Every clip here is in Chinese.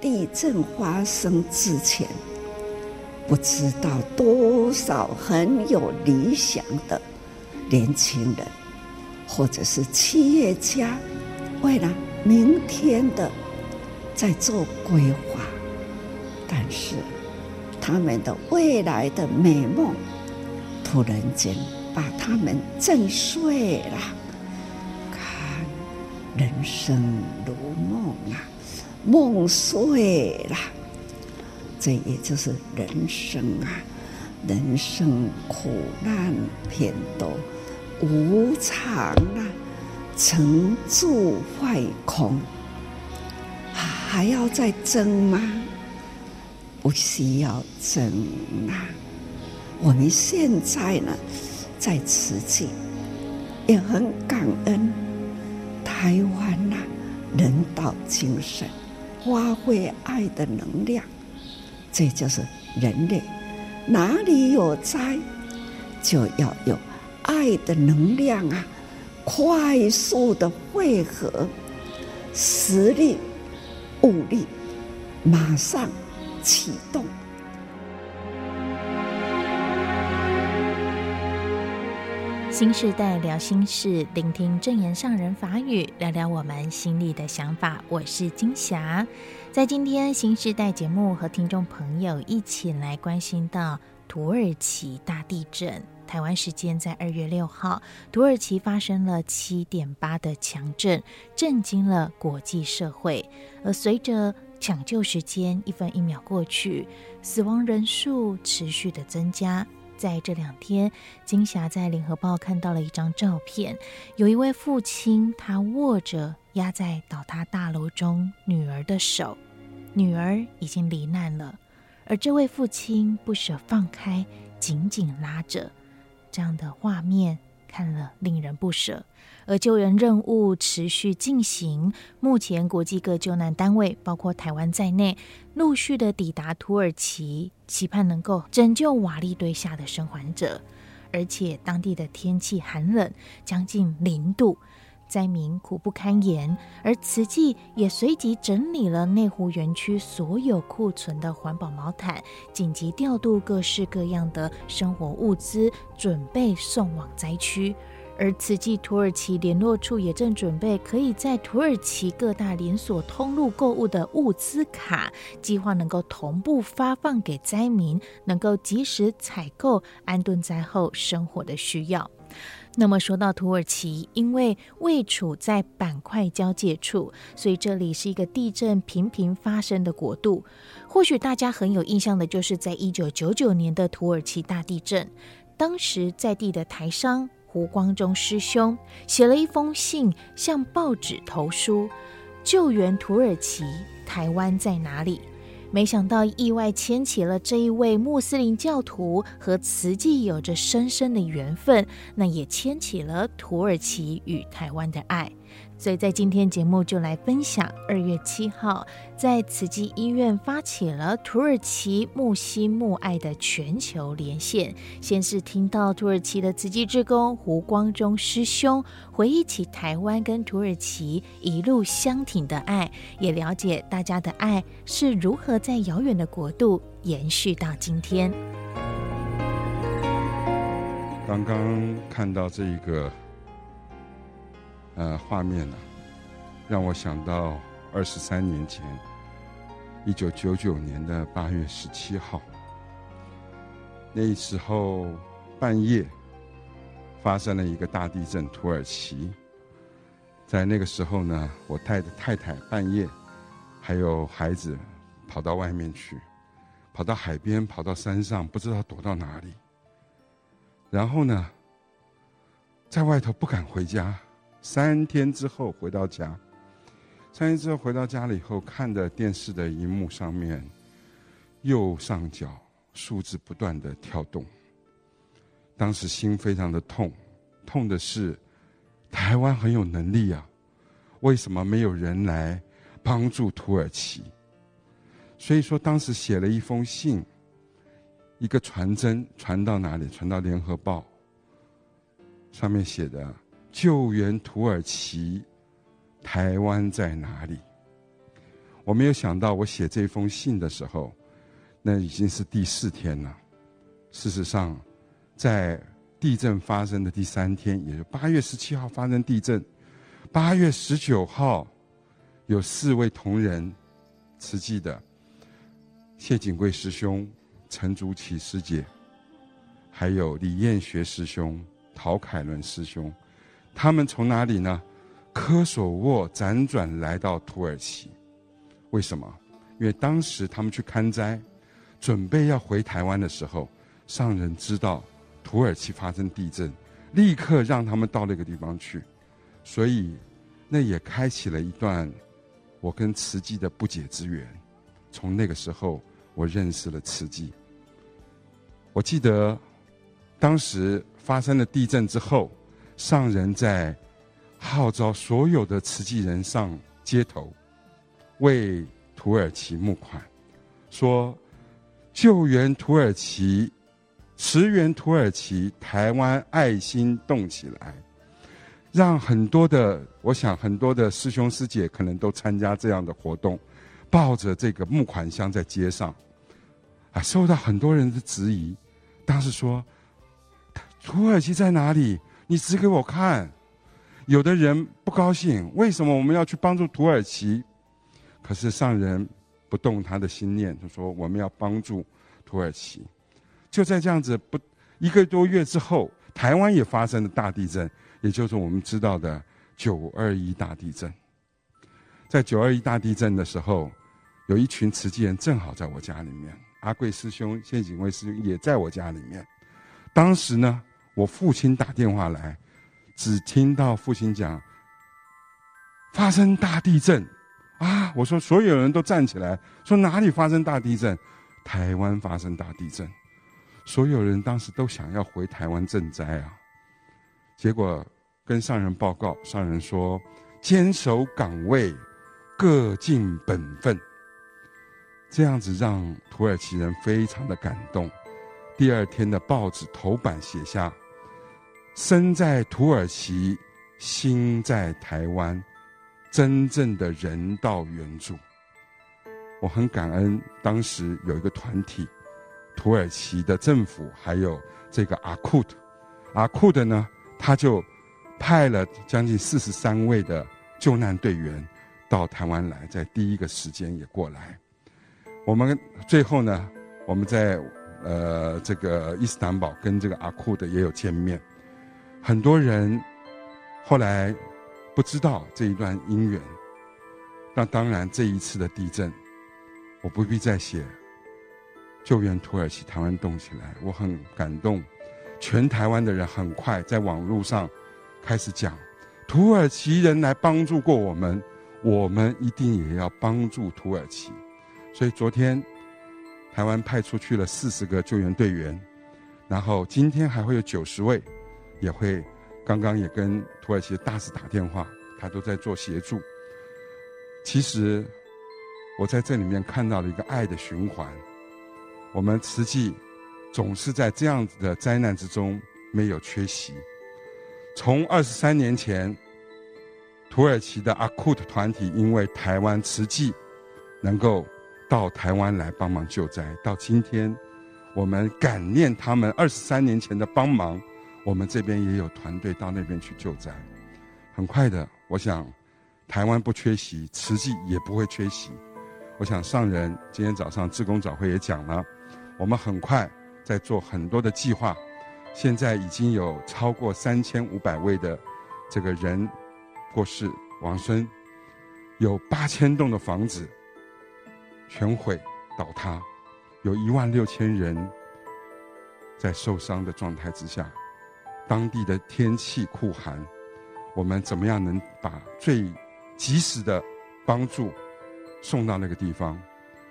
地震发生之前，不知道多少很有理想的年轻人，或者是企业家，为了明天的在做规划，但是他们的未来的美梦，突然间把他们震碎了。看，人生如梦啊，梦碎了。这也就是人生啊，人生苦难偏多，无常啊，成住坏空，还要再争吗？不需要争啊！我们现在呢，在慈济也很感恩台湾呐，人道精神，发挥爱的能量。这就是人类，哪里有灾，就要有爱的能量啊！快速的汇合，实力、物力，马上启动。新时代聊心事，聆听证言上人法语，聊聊我们心里的想法。我是金霞。在今天新时代节目和听众朋友一起来关心到土耳其大地震。台湾时间在二月六号，土耳其发生了七点八的强震，震惊了国际社会。而随着抢救时间一分一秒过去，死亡人数持续的增加。在这两天，金霞在联合报看到了一张照片，有一位父亲，他握着压在倒塌大楼中女儿的手。女儿已经罹难了，而这位父亲不舍放开，紧紧拉着，这样的画面看了令人不舍。而救援任务持续进行，目前国际各救难单位，包括台湾在内，陆续的抵达土耳其，期盼能够拯救瓦砾堆下的生还者。而且当地的天气寒冷，将近零度。灾民苦不堪言，而慈济也随即整理了内湖园区所有库存的环保毛毯，紧急调度各式各样的生活物资，准备送往灾区。而慈济土耳其联络处也正准备可以在土耳其各大连锁通路购物的物资卡，计划能够同步发放给灾民，能够及时采购，安顿灾后生活的需要。那么说到土耳其，因为位处在板块交界处，所以这里是一个地震频频发生的国度。或许大家很有印象的，就是在一九九九年的土耳其大地震，当时在地的台商胡光中师兄写了一封信，向报纸投书，救援土耳其，台湾在哪里？没想到意外牵起了这一位穆斯林教徒和慈济有着深深的缘分，那也牵起了土耳其与台湾的爱。所以在今天节目就来分享，二月七号在慈济医院发起了土耳其穆西穆爱的全球连线。先是听到土耳其的慈济志工胡光中师兄回忆起台湾跟土耳其一路相挺的爱，也了解大家的爱是如何在遥远的国度延续到今天。刚刚看到这一个。呃，画面呢、让我想到二十三年前，一九九九年的八月十七号，那时候半夜发生了一个大地震，土耳其。在那个时候呢，我带着太太半夜还有孩子跑到外面去，跑到海边，跑到山上，不知道躲到哪里。然后呢，在外头不敢回家。三天之后回到家，三天之后回到家了以后，看着电视的荧幕上面，右上角数字不断的跳动。当时心非常的痛，痛的是台湾很有能力啊，为什么没有人来帮助土耳其？所以说当时写了一封信，一个传真传到哪里？传到联合报，上面写的。救援土耳其，台湾在哪里？我没有想到，我写这封信的时候，那已经是第四天了。事实上，在地震发生的第三天，也就八月十七号发生地震，八月十九号有四位同仁，慈济的谢景贵师兄、陈竹琪师姐，还有李彦学师兄、陶凯伦师兄，他们从哪里呢？科索沃辗转来到土耳其，为什么？因为当时他们去看灾，准备要回台湾的时候，上人知道土耳其发生地震，立刻让他们到那个地方去，所以那也开启了一段我跟慈济的不解之缘。从那个时候，我认识了慈济。我记得当时发生了地震之后，上人在。号召所有的慈济人上街头，为土耳其募款，说救援土耳其，驰援土耳其，台湾爱心动起来，让很多的，我想很多的师兄师姐可能都参加这样的活动，抱着这个募款箱在街上，啊，受到很多人的质疑，当时说土耳其在哪里？你指给我看。有的人不高兴，为什么我们要去帮助土耳其？可是上人不动他的心念，他说我们要帮助土耳其。就在这样子不一个多月之后，台湾也发生了大地震，也就是我们知道的九二一大地震。在九二一大地震的时候，有一群慈济人正好在我家里面，阿贵师兄、谢景辉师兄也在我家里面。当时呢，我父亲打电话来。只听到父亲讲，发生大地震，啊！我说所有人都站起来，说哪里发生大地震？台湾发生大地震，所有人当时都想要回台湾赈灾啊。结果跟上人报告，上人说坚守岗位，各尽本分。这样子让土耳其人非常的感动。第二天的报纸头版写下。身在土耳其，心在台湾，真正的人道援助。我很感恩，当时有一个团体，土耳其的政府还有这个阿库特，阿库特呢，他就派了将近四十三位的救难队员到台湾来，在第一个时间也过来。我们最后呢，我们在呃这个伊斯坦堡跟这个阿库的也有见面。很多人后来不知道这一段姻缘，那当然这一次的地震，我不必再写救援土耳其，台湾动起来，我很感动。全台湾的人很快在网络上开始讲，土耳其人来帮助过我们，我们一定也要帮助土耳其。所以昨天台湾派出去了四十个救援队员，然后今天还会有九十位。也会，刚刚也跟土耳其大使打电话，他都在做协助。其实，我在这里面看到了一个爱的循环。我们慈济总是在这样子的灾难之中没有缺席。从二十三年前，土耳其的阿库特团体因为台湾慈济能够到台湾来帮忙救灾，到今天，我们感念他们二十三年前的帮忙。我们这边也有团队到那边去救灾，很快的，我想，台湾不缺席，慈济也不会缺席。我想上人今天早上志工早会也讲了，我们很快在做很多的计划，现在已经有超过三千五百位的这个人过世亡孙，有八千栋的房子全毁倒塌，有一万六千人在受伤的状态之下。当地的天气酷寒，我们怎么样能把最及时的帮助送到那个地方？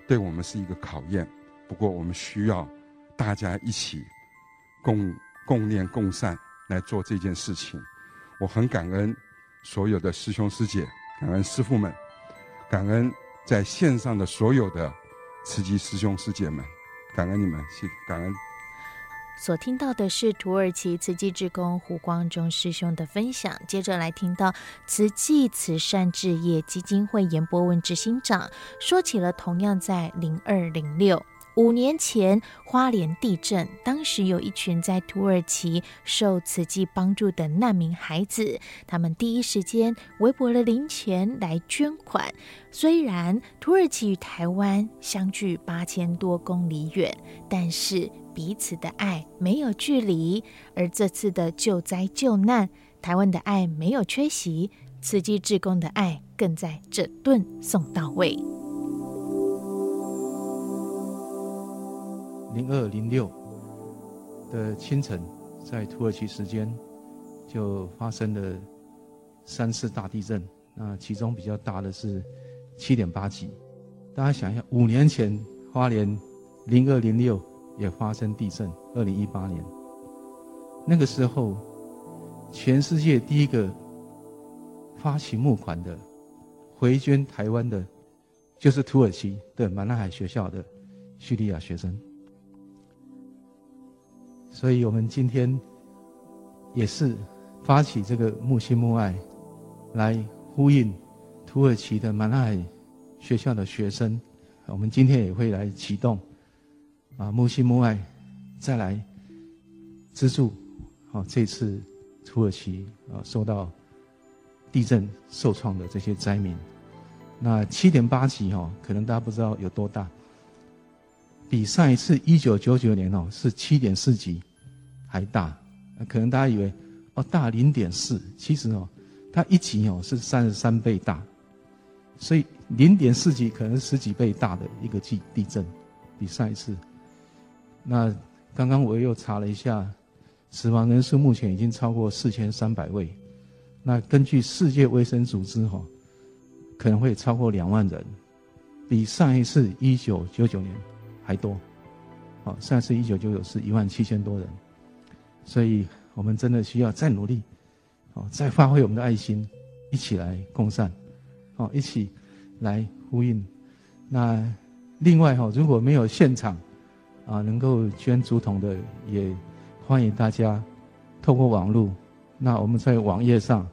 对我们是一个考验。不过我们需要大家一起共共念共善来做这件事情。我很感恩所有的师兄师姐，感恩师父们，感恩在线上的所有的慈济师兄师姐们，感恩你们，谢感恩。所听到的是土耳其慈济志工胡光中师兄的分享，接着来听到慈济慈善置业基金会严博文执行长说起了同样在零二零六。五年前，花莲地震，当时有一群在土耳其受慈济帮助的难民孩子，他们第一时间微薄了零钱来捐款。虽然土耳其与台湾相距八千多公里远，但是彼此的爱没有距离。而这次的救灾救难，台湾的爱没有缺席，慈济志工的爱更在整顿送到位。零二零六的清晨，在土耳其时间就发生了三次大地震。那其中比较大的是七点八级。大家想一下，五年前花莲零二零六也发生地震，二零一八年。那个时候，全世界第一个发起募款的、回捐台湾的，就是土耳其的马纳海学校的叙利亚学生。所以我们今天也是发起这个慕心慕爱，来呼应土耳其的马纳海学校的学生。我们今天也会来启动啊慕心慕爱，再来资助啊这次土耳其啊受到地震受创的这些灾民。那七点八级哈，可能大家不知道有多大。比上一次一九九九年哦是七点四级还大，可能大家以为哦大零点四，其实哦它一级哦是三十三倍大，所以零点四级可能十几倍大的一个地地震，比上一次。那刚刚我又查了一下，死亡人数目前已经超过四千三百位，那根据世界卫生组织哈，可能会超过两万人，比上一次一九九九年。还多，好，上次一九九九是一万七千多人，所以我们真的需要再努力，好，再发挥我们的爱心，一起来共善，好，一起来呼应。那另外哈，如果没有现场啊能够捐竹筒的，也欢迎大家透过网络。那我们在网页上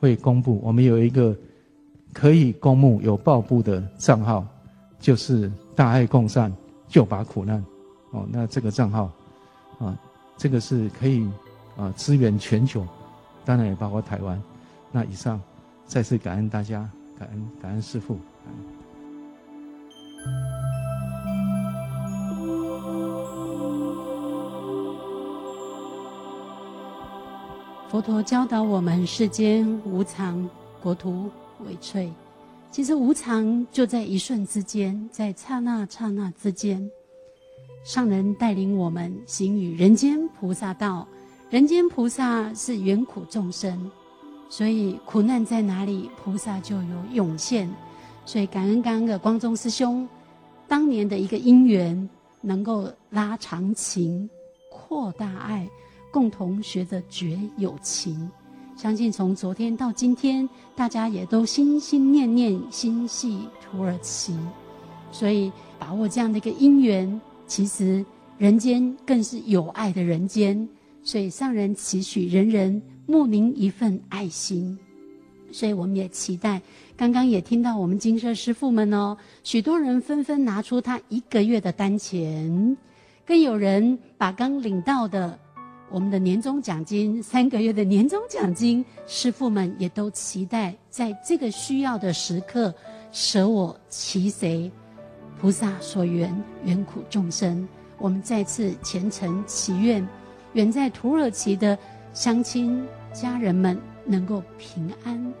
会公布，我们有一个可以公募有报布的账号，就是大爱共善。救拔苦难，哦，那这个账号，啊，这个是可以啊支援全球，当然也包括台湾。那以上再次感恩大家，感恩感恩师父。佛陀教导我们：世间无常，国土为脆。其实无常就在一瞬之间，在刹那刹那之间，上人带领我们行于人间菩萨道。人间菩萨是缘苦众生，所以苦难在哪里，菩萨就有涌现。所以感恩刚刚的光宗师兄，当年的一个因缘，能够拉长情，扩大爱，共同学着觉有情。相信从昨天到今天，大家也都心心念念心系土耳其，所以把握这样的一个因缘，其实人间更是有爱的人间，所以上人期许人人慕名一份爱心，所以我们也期待。刚刚也听到我们精舍师父们哦，许多人纷纷拿出他一个月的单钱，更有人把刚领到的。我们的年终奖金，三个月的年终奖金，师父们也都期待在这个需要的时刻，舍我其谁，菩萨所缘，缘苦众生。我们再次虔诚祈愿，远在土耳其的乡亲家人们能够平安，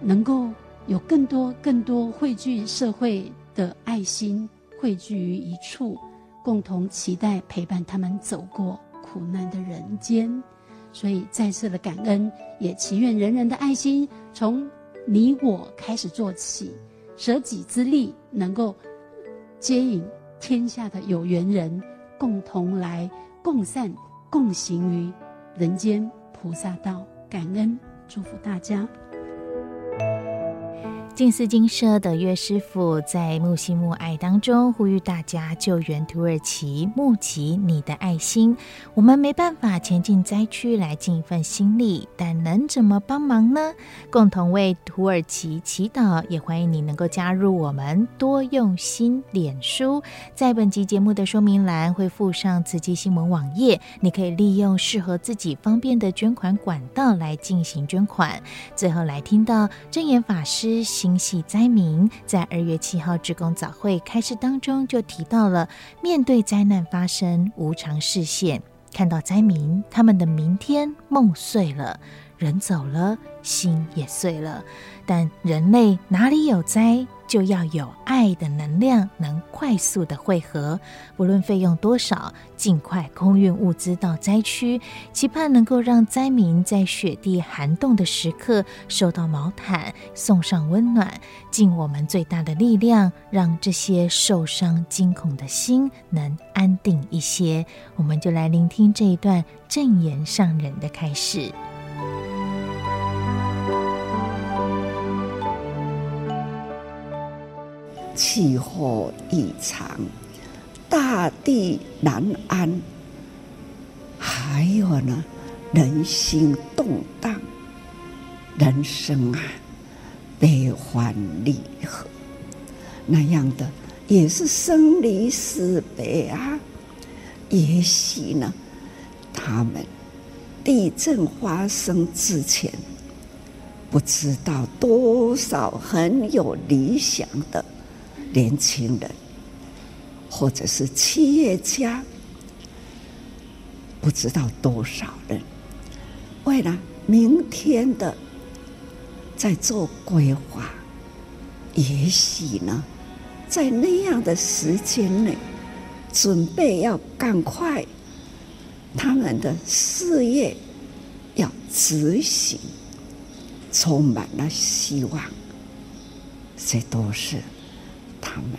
能够有更多更多汇聚社会的爱心汇聚于一处，共同期待陪伴他们走过。苦难的人间，所以再次的感恩，也祈愿人人的爱心从你我开始做起，舍己之力能够接引天下的有缘人，共同来共善共行于人间菩萨道。感恩，祝福大家。近思精舍的岳师傅在慕心慕爱当中呼吁大家救援土耳其，募集你的爱心。我们没办法前进灾区来尽一份心力，但能怎么帮忙呢？共同为土耳其祈祷，也欢迎你能够加入我们多用心脸书。在本集节目的说明栏会附上慈济新闻网页，你可以利用适合自己方便的捐款管道来进行捐款。最后来听到证言法师心系灾民，在二月七号职工早会开始当中就提到了，面对灾难发生，无常视线，看到灾民他们的明天梦碎了，人走了，心也碎了，但人类哪里有灾？就要有爱的能量，能快速的汇合，不论费用多少，尽快空运物资到灾区，期盼能够让灾民在雪地寒冻的时刻收到毛毯，送上温暖，尽我们最大的力量，让这些受伤惊恐的心能安定一些。我们就来聆听这一段证言上人的开示。气候异常，大地难安，还有呢，人心动荡，人生啊，悲欢离合，那样的也是生离死别啊。也许呢，他们地震发生之前，不知道多少很有理想的。年轻人，或者是企业家，不知道多少人，为了明天的在做规划，也许呢，在那样的时间内，准备要赶快他们的事业要执行，充满了希望，这都是。他们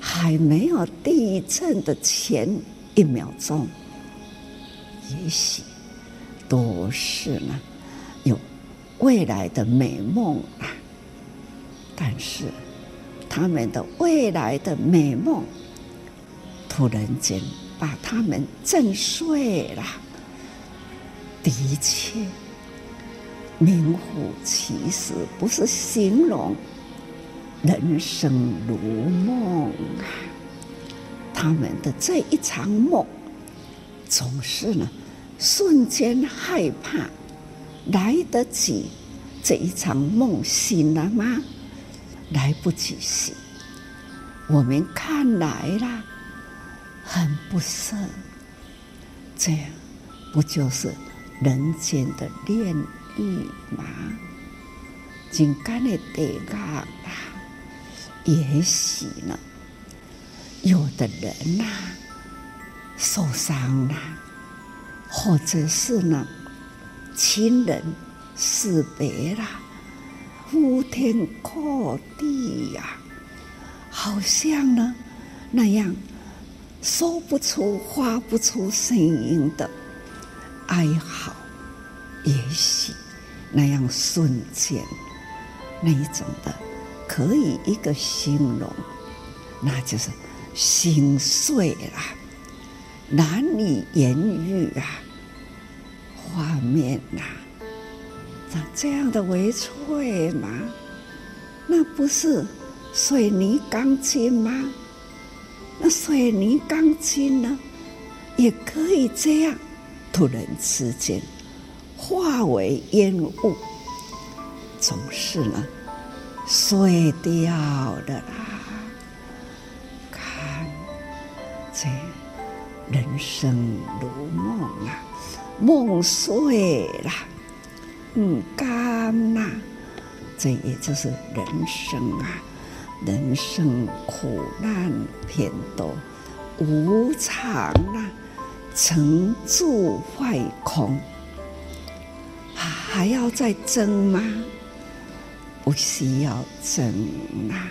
还没有地震的前一秒钟，也许都是呢有未来的美梦啊。但是他们的未来的美梦，突然间把他们震碎了。的确，名副其实，不是形容。人生如梦啊！他们的这一场梦，总是呢，瞬间害怕，来得及这一场梦醒了吗？来不及醒，我们看来啦，很不舍。这样不就是人间的炼狱吗？紧干的地狱啊！也许呢，有的人呐、受伤了，或者是呢亲人死别了，呼天阔地呀、好像呢那样说不出、发不出声音的哀嚎，也许那样瞬间那一种的。可以一个形容，那就是心碎了，难以言喻啊！画面呐、啊，那这样的为脆吗？那不是水泥钢筋吗？那水泥钢筋呢，也可以这样，突然之间化为烟雾，总是呢。碎掉的啦！看，这人生如梦啊，梦碎了，嗯，干呐，这也就是人生啊，人生苦难偏多，无常啊，成住坏空，还要再争吗？不需要争啊！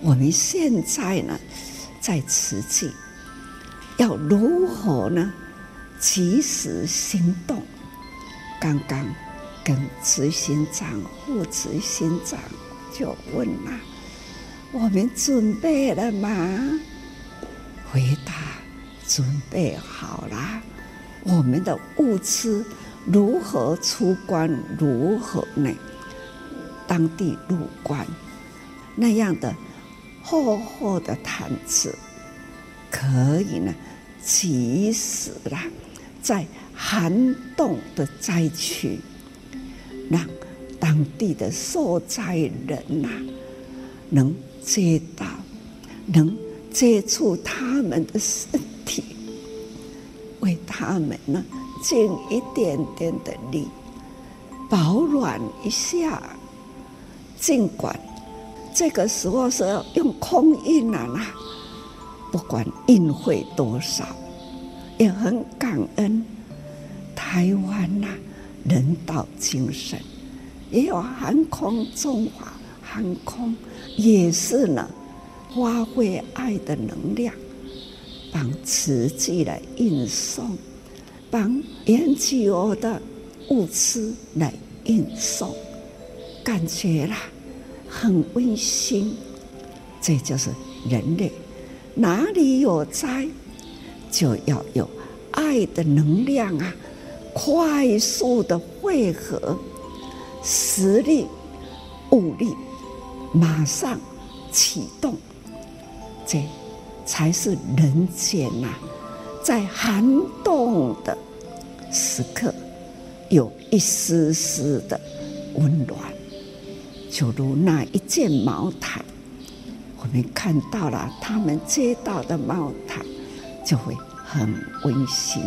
我们现在呢，在慈济，要如何呢？及时行动。刚刚跟执行长、副执行长就问了：“我们准备了吗？”回答：“准备好了。”我们的物资如何出关？如何呢？当地入关那样的厚厚的毯子，可以呢，及时啦，在寒冻的灾区，让当地的受灾人呐，能接到，能接触他们的身体，为他们呢尽一点点的力，保暖一下。尽管这个时候是要用空运啊，不管运费多少，也很感恩台湾呐人道精神，也有航空中华航空也是呢，发挥爱的能量，帮瓷器来运送，帮 NGO 的物资来运送，感觉啦。很温馨，这就是人类。哪里有灾，就要有爱的能量啊！快速的汇合，实力、物力，马上启动，这才是人间呐、在寒冬的时刻，有一丝丝的温暖。就如那一件毛毯，我们看到了他们接到的毛毯，就会很温馨。